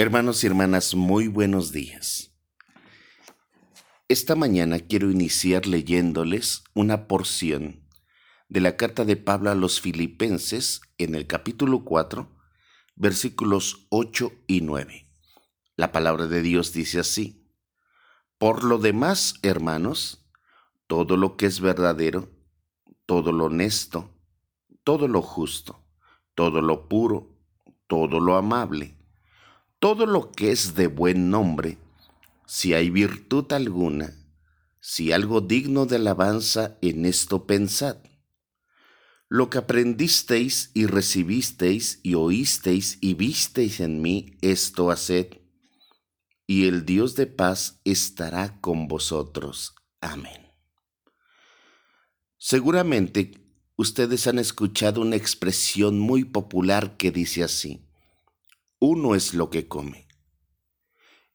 Hermanos y hermanas, muy buenos días. Esta mañana quiero iniciar leyéndoles una porción de la carta de Pablo a los filipenses en el capítulo 4, versículos 8 y 9. La palabra de Dios dice así, Por lo demás, hermanos, todo lo que es verdadero, todo lo honesto, todo lo justo, todo lo puro, todo lo amable, todo lo que es de buen nombre, si hay virtud alguna, si algo digno de alabanza, en esto pensad. Lo que aprendisteis y recibisteis y oísteis y visteis en mí, esto haced, y el Dios de paz estará con vosotros. Amén. Seguramente ustedes han escuchado una expresión muy popular que dice así, uno es lo que come.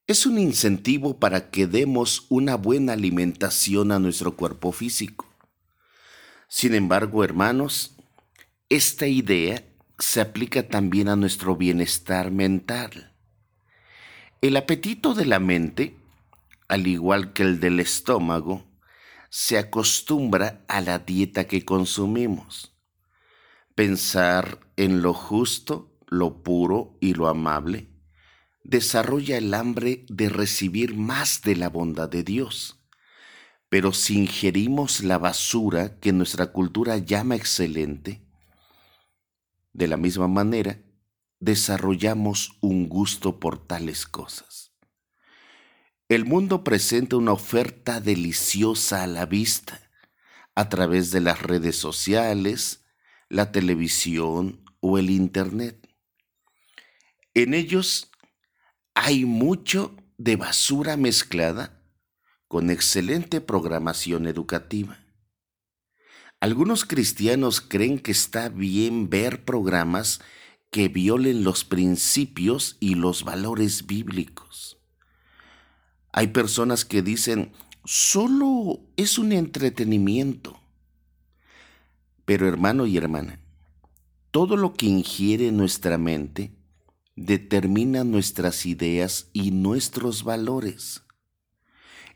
Es un incentivo para que demos una buena alimentación a nuestro cuerpo físico. Sin embargo, hermanos, esta idea se aplica también a nuestro bienestar mental. El apetito de la mente, al igual que el del estómago, se acostumbra a la dieta que consumimos. Pensar en lo justo lo puro y lo amable, desarrolla el hambre de recibir más de la bondad de Dios. Pero si ingerimos la basura que nuestra cultura llama excelente, de la misma manera, desarrollamos un gusto por tales cosas. El mundo presenta una oferta deliciosa a la vista a través de las redes sociales, la televisión o el Internet. En ellos hay mucho de basura mezclada con excelente programación educativa. Algunos cristianos creen que está bien ver programas que violen los principios y los valores bíblicos. Hay personas que dicen, solo es un entretenimiento. Pero hermano y hermana, todo lo que ingiere nuestra mente determina nuestras ideas y nuestros valores.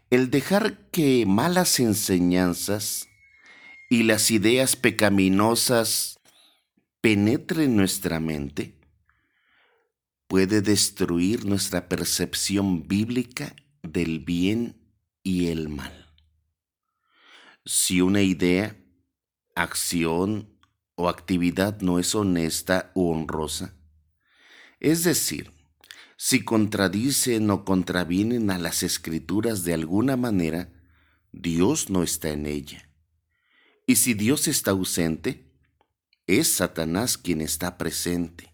El dejar que malas enseñanzas y las ideas pecaminosas penetren nuestra mente puede destruir nuestra percepción bíblica del bien y el mal. Si una idea, acción o actividad no es honesta o honrosa, es decir, si contradicen o contravienen a las escrituras de alguna manera, Dios no está en ella. Y si Dios está ausente, es Satanás quien está presente.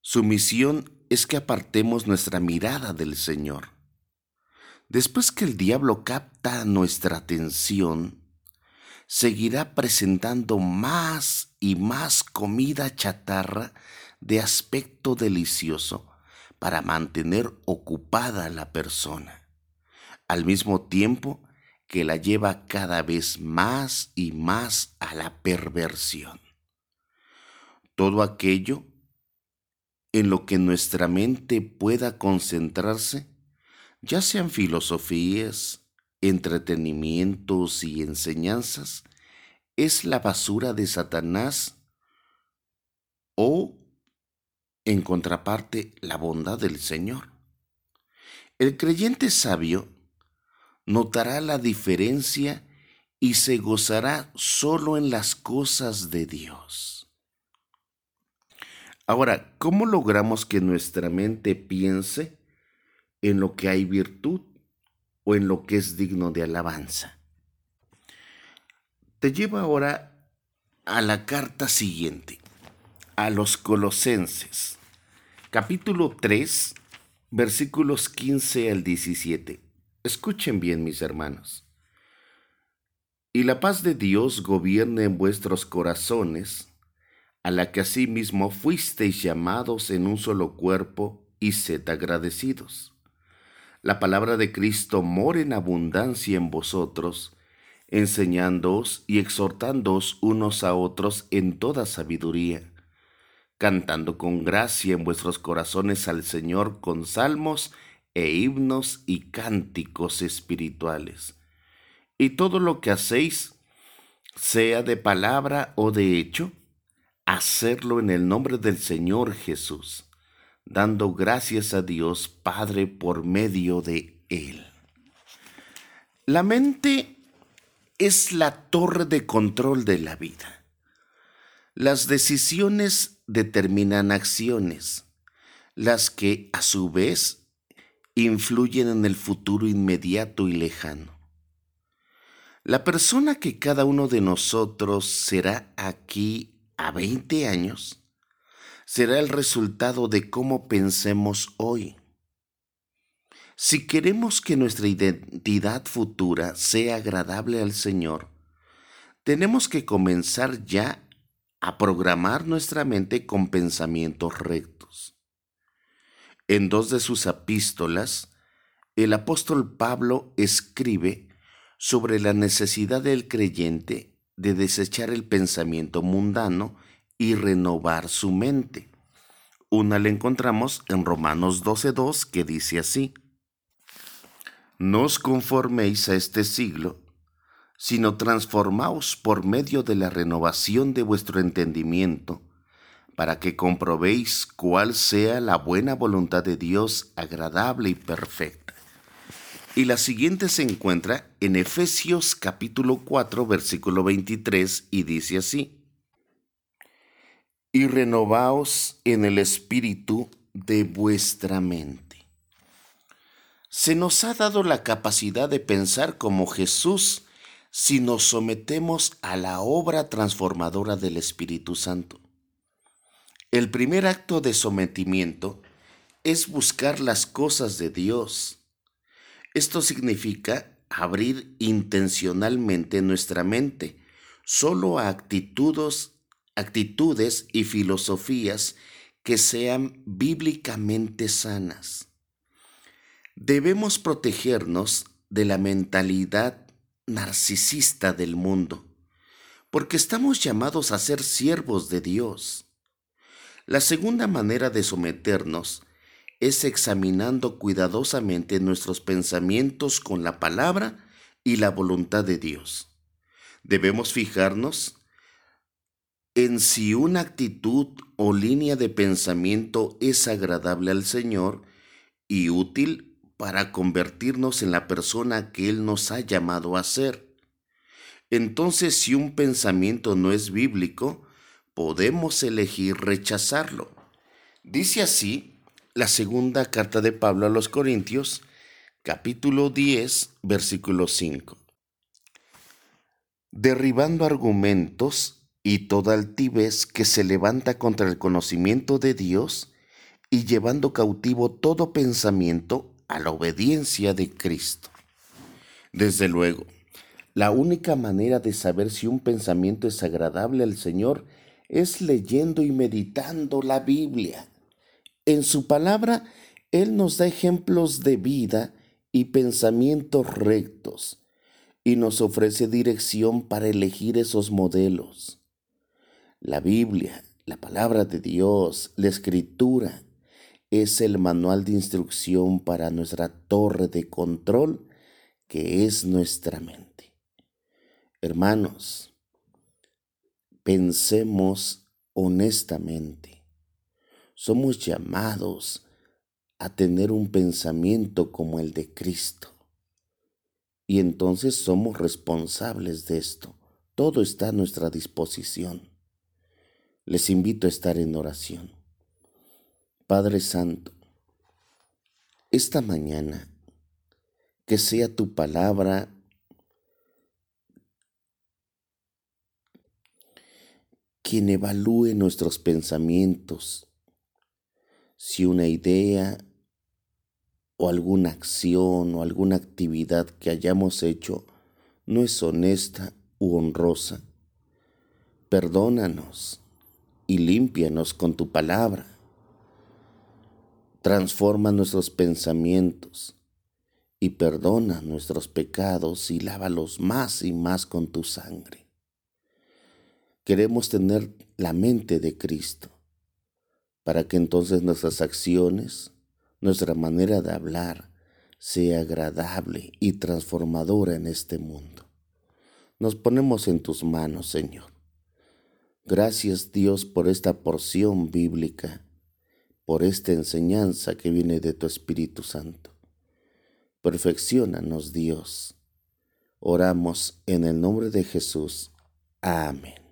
Su misión es que apartemos nuestra mirada del Señor. Después que el diablo capta nuestra atención, seguirá presentando más y más comida chatarra de aspecto delicioso para mantener ocupada a la persona, al mismo tiempo que la lleva cada vez más y más a la perversión. Todo aquello en lo que nuestra mente pueda concentrarse, ya sean filosofías, entretenimientos y enseñanzas, es la basura de Satanás o en contraparte la bondad del Señor. El creyente sabio notará la diferencia y se gozará solo en las cosas de Dios. Ahora, ¿cómo logramos que nuestra mente piense en lo que hay virtud o en lo que es digno de alabanza? Te llevo ahora a la carta siguiente, a los colosenses capítulo 3, versículos 15 al 17. Escuchen bien, mis hermanos. Y la paz de Dios gobierne en vuestros corazones, a la que asimismo fuisteis llamados en un solo cuerpo, y sed agradecidos. La palabra de Cristo mora en abundancia en vosotros, enseñándoos y exhortándoos unos a otros en toda sabiduría cantando con gracia en vuestros corazones al Señor con salmos e himnos y cánticos espirituales. Y todo lo que hacéis, sea de palabra o de hecho, hacerlo en el nombre del Señor Jesús, dando gracias a Dios Padre por medio de Él. La mente es la torre de control de la vida. Las decisiones determinan acciones, las que a su vez influyen en el futuro inmediato y lejano. La persona que cada uno de nosotros será aquí a 20 años será el resultado de cómo pensemos hoy. Si queremos que nuestra identidad futura sea agradable al Señor, tenemos que comenzar ya a programar nuestra mente con pensamientos rectos. En dos de sus epístolas, el apóstol Pablo escribe sobre la necesidad del creyente de desechar el pensamiento mundano y renovar su mente. Una la encontramos en Romanos 12.2 que dice así, no os conforméis a este siglo, sino transformaos por medio de la renovación de vuestro entendimiento, para que comprobéis cuál sea la buena voluntad de Dios agradable y perfecta. Y la siguiente se encuentra en Efesios capítulo 4 versículo 23 y dice así, y renovaos en el espíritu de vuestra mente se nos ha dado la capacidad de pensar como Jesús si nos sometemos a la obra transformadora del Espíritu Santo. El primer acto de sometimiento es buscar las cosas de Dios. Esto significa abrir intencionalmente nuestra mente solo a actitudes, actitudes y filosofías que sean bíblicamente sanas. Debemos protegernos de la mentalidad narcisista del mundo, porque estamos llamados a ser siervos de Dios. La segunda manera de someternos es examinando cuidadosamente nuestros pensamientos con la palabra y la voluntad de Dios. Debemos fijarnos en si una actitud o línea de pensamiento es agradable al Señor y útil para convertirnos en la persona que Él nos ha llamado a ser. Entonces, si un pensamiento no es bíblico, podemos elegir rechazarlo. Dice así la segunda carta de Pablo a los Corintios, capítulo 10, versículo 5. Derribando argumentos y toda altivez que se levanta contra el conocimiento de Dios y llevando cautivo todo pensamiento a la obediencia de Cristo. Desde luego, la única manera de saber si un pensamiento es agradable al Señor es leyendo y meditando la Biblia. En su palabra, Él nos da ejemplos de vida y pensamientos rectos y nos ofrece dirección para elegir esos modelos. La Biblia, la palabra de Dios, la escritura, es el manual de instrucción para nuestra torre de control que es nuestra mente. Hermanos, pensemos honestamente. Somos llamados a tener un pensamiento como el de Cristo. Y entonces somos responsables de esto. Todo está a nuestra disposición. Les invito a estar en oración. Padre Santo, esta mañana que sea tu palabra quien evalúe nuestros pensamientos, si una idea o alguna acción o alguna actividad que hayamos hecho no es honesta u honrosa. Perdónanos y límpianos con tu palabra transforma nuestros pensamientos y perdona nuestros pecados y lávalos más y más con tu sangre. Queremos tener la mente de Cristo. para que entonces nuestras acciones, nuestra manera de hablar, sea agradable y transformadora en este mundo. Nos ponemos en tus manos, Señor. Gracias Dios por esta porción bíblica, por esta enseñanza que viene de tu Espíritu Santo. Perfeccionanos Dios. Oramos en el nombre de Jesús. Amén.